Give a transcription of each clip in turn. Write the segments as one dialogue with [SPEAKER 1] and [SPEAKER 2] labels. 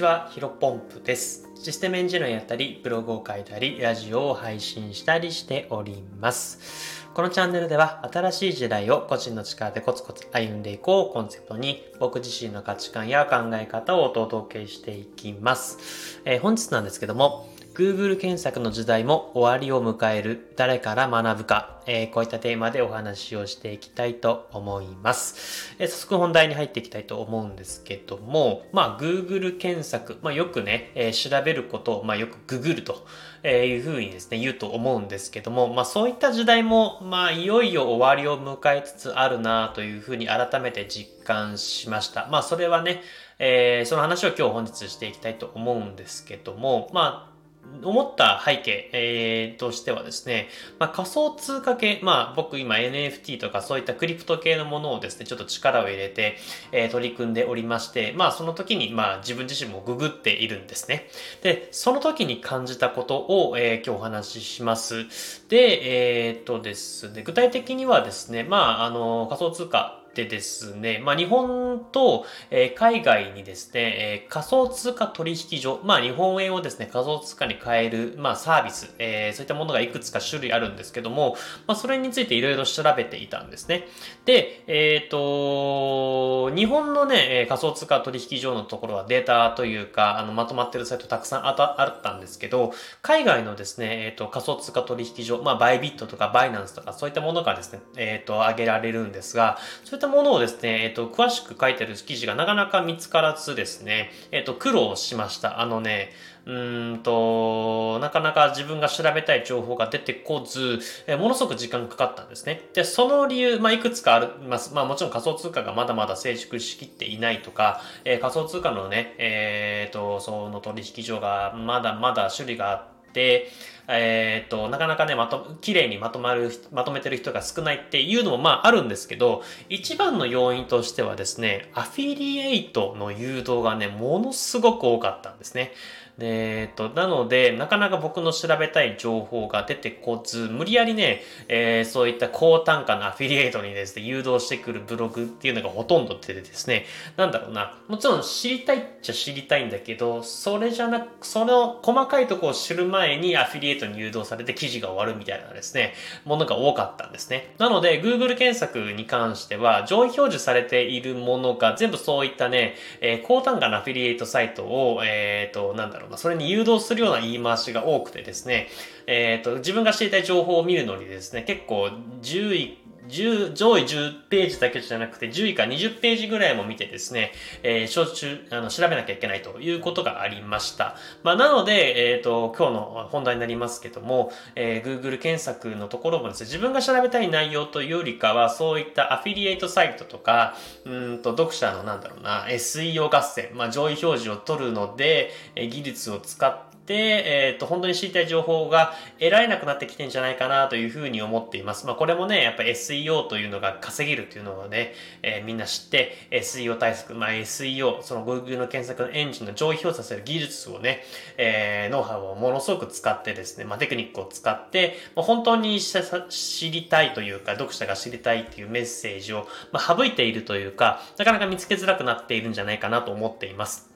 [SPEAKER 1] ちは、ヒロポンプです。システムエンジニアやったり、ブログを書いたり、ラジオを配信したりしております。このチャンネルでは、新しい時代を個人の力でコツコツ歩んでいこうコンセプトに、僕自身の価値観や考え方をお届けしていきます。えー、本日なんですけども、Google 検索の時代も終わりを迎える誰から学ぶか、えー、こういったテーマでお話をしていきたいと思います。えー、早速本題に入っていきたいと思うんですけども、まあ Google 検索、まあよくね、えー、調べることを、まあよくググるというふうにですね、言うと思うんですけども、まあそういった時代も、まあいよいよ終わりを迎えつつあるなというふうに改めて実感しました。まあそれはね、えー、その話を今日本日していきたいと思うんですけども、まあ思った背景、えー、としてはですね、まあ、仮想通貨系、まあ僕今 NFT とかそういったクリプト系のものをですね、ちょっと力を入れて、えー、取り組んでおりまして、まあその時にまあ自分自身もググっているんですね。で、その時に感じたことを、えー、今日お話しします。で、えー、っとですね、具体的にはですね、まああの仮想通貨でですね、まあ、日本と、え、海外にですね、え、仮想通貨取引所、まあ、日本円をですね、仮想通貨に変える、まあ、サービス、え、そういったものがいくつか種類あるんですけども、まあ、それについていろいろ調べていたんですね。で、えっ、と、日本のね、仮想通貨取引所のところはデータというか、あの、まとまってるサイトたくさんあったあったんですけど、海外のですね、えっ、と、仮想通貨取引所、まあ、バイビットとかバイナンスとかそういったものがですね、えっ、と、挙げられるんですが、そういったものをですね、えっ、と、詳しく書いてる記事がなかなか見つからずですね、えっ、と、苦労しました。あのね、うんと、なかなか自分が調べたい情報が出てこず、えものすごく時間かかったんですね。で、その理由、まあ、いくつかあります。まあ、もちろん仮想通貨がまだまだ成熟しきっていないとか、えー、仮想通貨のね、えっ、ー、と、その取引所がまだまだ種類があって、えっ、と、なかなかね、まと、綺麗にまとまる、まとめてる人が少ないっていうのもまああるんですけど、一番の要因としてはですね、アフィリエイトの誘導がね、ものすごく多かったんですね。えっと、なので、なかなか僕の調べたい情報が出てこず、無理やりね、えー、そういった高単価のアフィリエイトにですね、誘導してくるブログっていうのがほとんど出てですね、なんだろうな、もちろん知りたいっちゃ知りたいんだけど、それじゃなく、その細かいとこを知る前にアフィリエイトに誘導されて記事が終わるみたいなですね、ものが多かったんですね。なので、Google 検索に関しては、上位表示されているものが全部そういったね、えー、高単価なアフィリエイトサイトを、えっ、ー、と、なんだろうまあ、それに誘導するような言い回しが多くてですね、えっ、ー、と、自分が知りたい情報を見るのにですね、結構10 10上位10ページだけじゃなくて10位か20ページぐらいも見てですね、えー、小中、あの、調べなきゃいけないということがありました。まあ、なので、えっ、ー、と、今日の本題になりますけども、えー、Google 検索のところもですね、自分が調べたい内容というよりかは、そういったアフィリエイトサイトとか、うんと、読者のなんだろうな、SEO 合戦、まあ、上位表示を取るので、え技術を使って、えっ、ー、と、本当に知りたい情報が得られなくなってきてんじゃないかなというふうに思っています。まあ、これもね、やっぱ SEO というのが稼げるというのをね、えー、みんな知って、SEO 対策、まあ、SEO、その Google の検索のエンジンの上位表させる技術をね、えー、ノウハウをものすごく使ってですね、まあ、テクニックを使って、まあ、本当に知りたいというか、読者が知りたいっていうメッセージを、まあ、省いているというか、なかなか見つけづらくなっているんじゃないかなと思っています。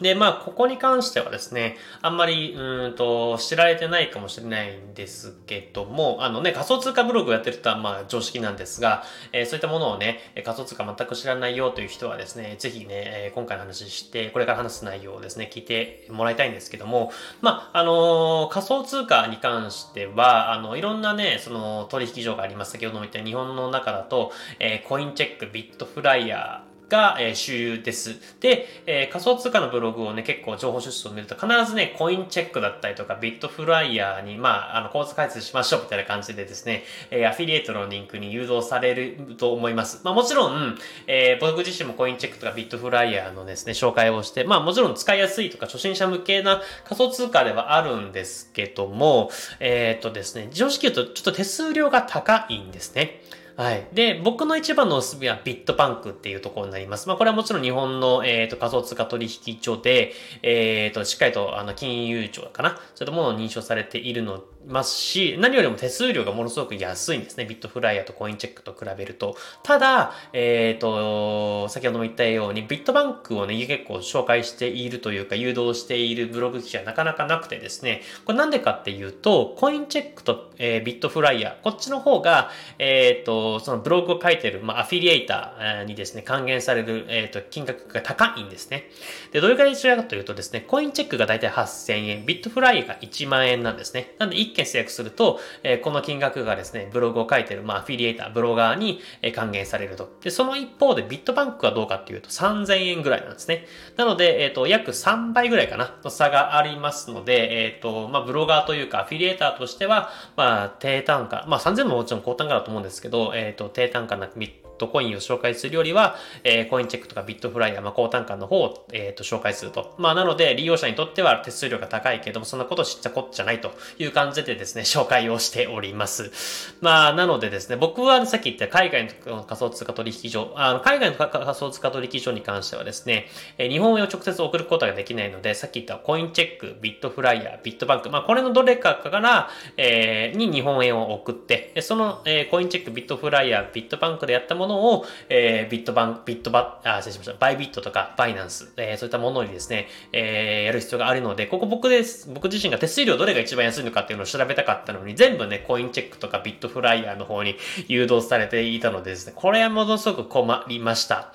[SPEAKER 1] で、まあ、ここに関してはですね、あんまり、うんと、知られてないかもしれないんですけども、あのね、仮想通貨ブログをやってる人は、まあ、常識なんですが、えー、そういったものをね、仮想通貨全く知らないよという人はですね、ぜひね、えー、今回の話して、これから話す内容をですね、聞いてもらいたいんですけども、まあ、あのー、仮想通貨に関しては、あの、いろんなね、その、取引所があります。先ほども言った日本の中だと、えー、コインチェック、ビットフライヤー、が、えー、主流です。で、えー、仮想通貨のブログをね、結構情報出出を見ると必ずね、コインチェックだったりとか、ビットフライヤーに、まあ、あの、コース開発しましょうみたいな感じでですね、えー、アフィリエイトのリンクに誘導されると思います。まあ、もちろん、えー、僕自身もコインチェックとかビットフライヤーのですね、紹介をして、まあ、もちろん使いやすいとか、初心者向けな仮想通貨ではあるんですけども、えっ、とですね、常識言うとちょっと手数料が高いんですね。はい。で、僕の一番のおすすめはビットバンクっていうところになります。まあ、これはもちろん日本の、えっ、ー、と、仮想通貨取引所で、えっ、ー、と、しっかりと、あの、金融庁かなそういったものを認証されているのますし、何よりも手数料がものすごく安いんですね。ビットフライヤーとコインチェックと比べると。ただ、えっ、ー、と、先ほども言ったように、ビットバンクをね、結構紹介しているというか、誘導しているブログ記事はなかなかなくてですね、これなんでかっていうと、コインチェックと、えー、ビットフライヤー、こっちの方が、えっ、ー、と、そのブログを書いてる、まあ、アフィリエイターにですね、還元される、えっ、と、金額が高いんですね。で、どれくらい違うかというとですね、コインチェックがだいたい8000円、ビットフライが1万円なんですね。なんで、1件制約すると、えー、この金額がですね、ブログを書いてる、まあ、アフィリエイター、ブロガーに、還元されると。で、その一方でビットバンクはどうかっていうと3000円ぐらいなんですね。なので、えっ、ー、と、約3倍ぐらいかな、の差がありますので、えっ、と、まあ、ブロガーというか、アフィリエイターとしては、まあ、低単価、まあ、3000ももちろん高単価だと思うんですけど、え、ー、と、低単価なトコインを紹介するよりは、えー、コインチェックとかビットフライヤー、まあ、高単価の方を、えー、と紹介すると。まあ、なので、利用者にとっては手数料が高いけども、そんなこと知ったこっちゃないという感じでですね、紹介をしております。まあ、なのでですね、僕はさっき言った海外の仮想通貨取引所、あの海外の仮想通貨取引所に関してはですね、え日本円を直接送ることができないので、さっき言ったコインチェック、ビットフライヤー、ビットバンク、まあ、これのどれかから、えー、に日本円を送って、その、えー、コインチェック、ビットフライヤー、ビットバンクでやったものを、えーえー、ビットバン、ビットバ、あ、失礼しました。バイビットとかバイナンス、えー、そういったものにですね、えー、やる必要があるので、ここ僕です。僕自身が手数料どれが一番安いのかっていうのを調べたかったのに、全部ね、コインチェックとかビットフライヤーの方に誘導されていたのでですね、これはものすごく困りました。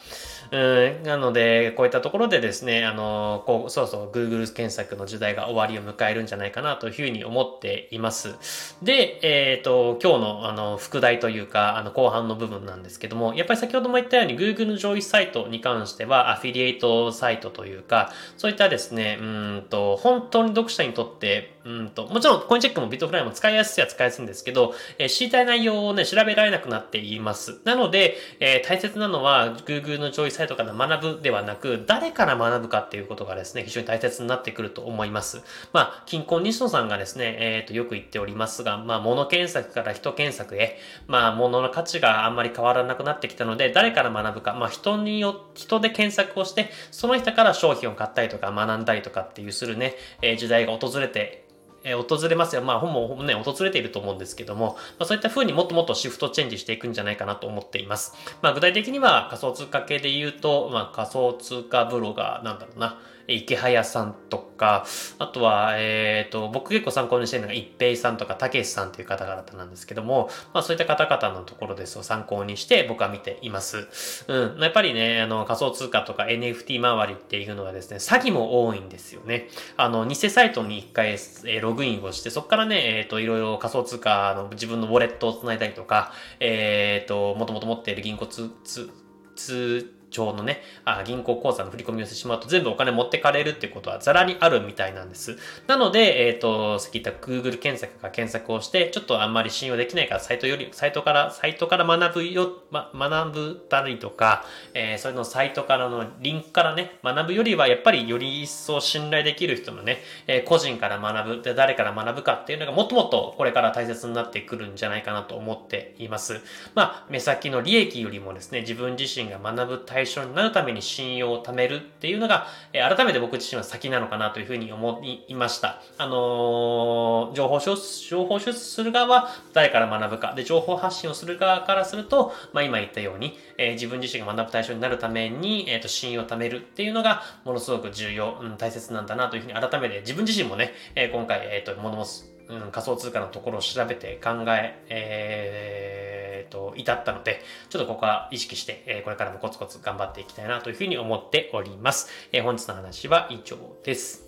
[SPEAKER 1] うん、なので、こういったところでですね、あの、こう、そうそう、Google 検索の時代が終わりを迎えるんじゃないかなというふうに思っています。で、えっ、ー、と、今日の、あの、副題というか、あの、後半の部分なんですけども、やっぱり先ほども言ったように Google の上位サイトに関しては、アフィリエイトサイトというか、そういったですね、うんと、本当に読者にとって、うんと、もちろんコインチェックもビットフライも使いやすいは使いやすいんですけど、えー、知りたい内容をね、調べられなくなっています。なので、えー、大切なのは Google の上位サイトから学ぶではなく、誰から学ぶかっていうことがですね、非常に大切になってくると思います。まあ、近婚西野さんがですね、えっ、ー、と、よく言っておりますが、まあ、物検索から人検索へ、まあ、物の価値があんまり変わらなくなってきたので、誰から学ぶか、まあ、人によ、人で検索をして、その人から商品を買ったりとか学んだりとかっていうするね、えー、時代が訪れてえ訪れますよ。まあ、ほぼね、訪れていると思うんですけども、まあ、そういった風にもっともっとシフトチェンジしていくんじゃないかなと思っています。まあ、具体的には仮想通貨系で言うと、まあ、仮想通貨ブロガー、なんだろうな、池早さんとか、あとは、えっ、ー、と、僕結構参考にしてるのが一平さんとかたけしさんという方々なんですけども、まあそういった方々のところですを参考にして僕は見ています。うん。やっぱりね、あの仮想通貨とか NFT 周りっていうのはですね、詐欺も多いんですよね。あの、偽サイトに一回、えー、ログインをして、そこからね、えっ、ー、と、いろいろ仮想通貨の自分のウォレットを繋いだりとか、えっ、ー、と、もともと持っている銀行通、通、通、帳のね、あ銀行口座の振り込みをしてしまうと全部お金持ってかれるってことはザラにあるみたいなんです。なので、えっ、ー、と、さっき言った Google 検索が検索をして、ちょっとあんまり信用できないからサイトより、サイトから、サイトから学ぶよ、ま、学ぶたりとか、えー、それのサイトからのリンクからね、学ぶよりはやっぱりより一層信頼できる人のね、えー、個人から学ぶ、で、誰から学ぶかっていうのがもっともっとこれから大切になってくるんじゃないかなと思っています。まあ、目先の利益よりもですね、自分自身が学ぶ対象になるために信用を貯めるっていうのが、えー、改めて僕自身は先なのかなというふうに思いました。あのー、情報収情報収集する側は誰から学ぶか。で、情報発信をする側からすると、まあ今言ったように、えー、自分自身が学ぶ対象になるために、えっ、と、信用を貯めるっていうのが、ものすごく重要、うん、大切なんだなというふうに改めて自分自身もね、え今回、えっ、と、物す、うん、仮想通貨のところを調べて考え、えー、と、至ったので、ちょっとここは意識して、えー、これからもコツコツ頑張っていきたいなというふうに思っております。えー、本日の話は以上です。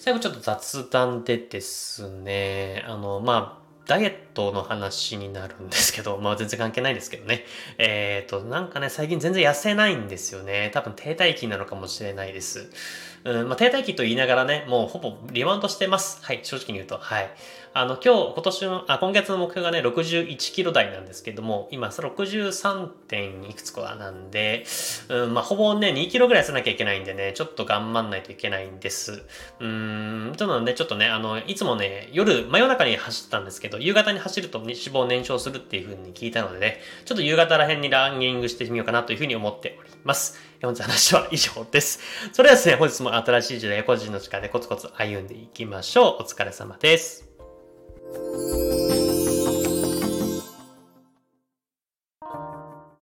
[SPEAKER 1] 最後ちょっと雑談でですね、あの、まあ、ダイエットの話になるんですけど、まあ全然関係ないですけどね。えっ、ー、と、なんかね、最近全然痩せないんですよね。多分停滞期なのかもしれないです。うん、まあ、停滞期と言いながらね、もうほぼリバウンドしてます。はい、正直に言うと。はい。あの、今日、今年の、あ、今月の目標がね、61キロ台なんですけども、今、63点いくつかなんで、うん、まあ、ほぼね、2キロぐらい痩せなきゃいけないんでね、ちょっと頑張んないといけないんです。うん、となので、ちょっとね、あの、いつもね、夜、真夜中に走ったんですけど、夕方に走ると脂肪燃焼するっていう風に聞いたのでね、ちょっと夕方ら辺にランニングしてみようかなという風に思っております。本日話は以上です。それではですね、本日も新しい時代個人の力でコツコツ歩んでいきましょう。お疲れ様です。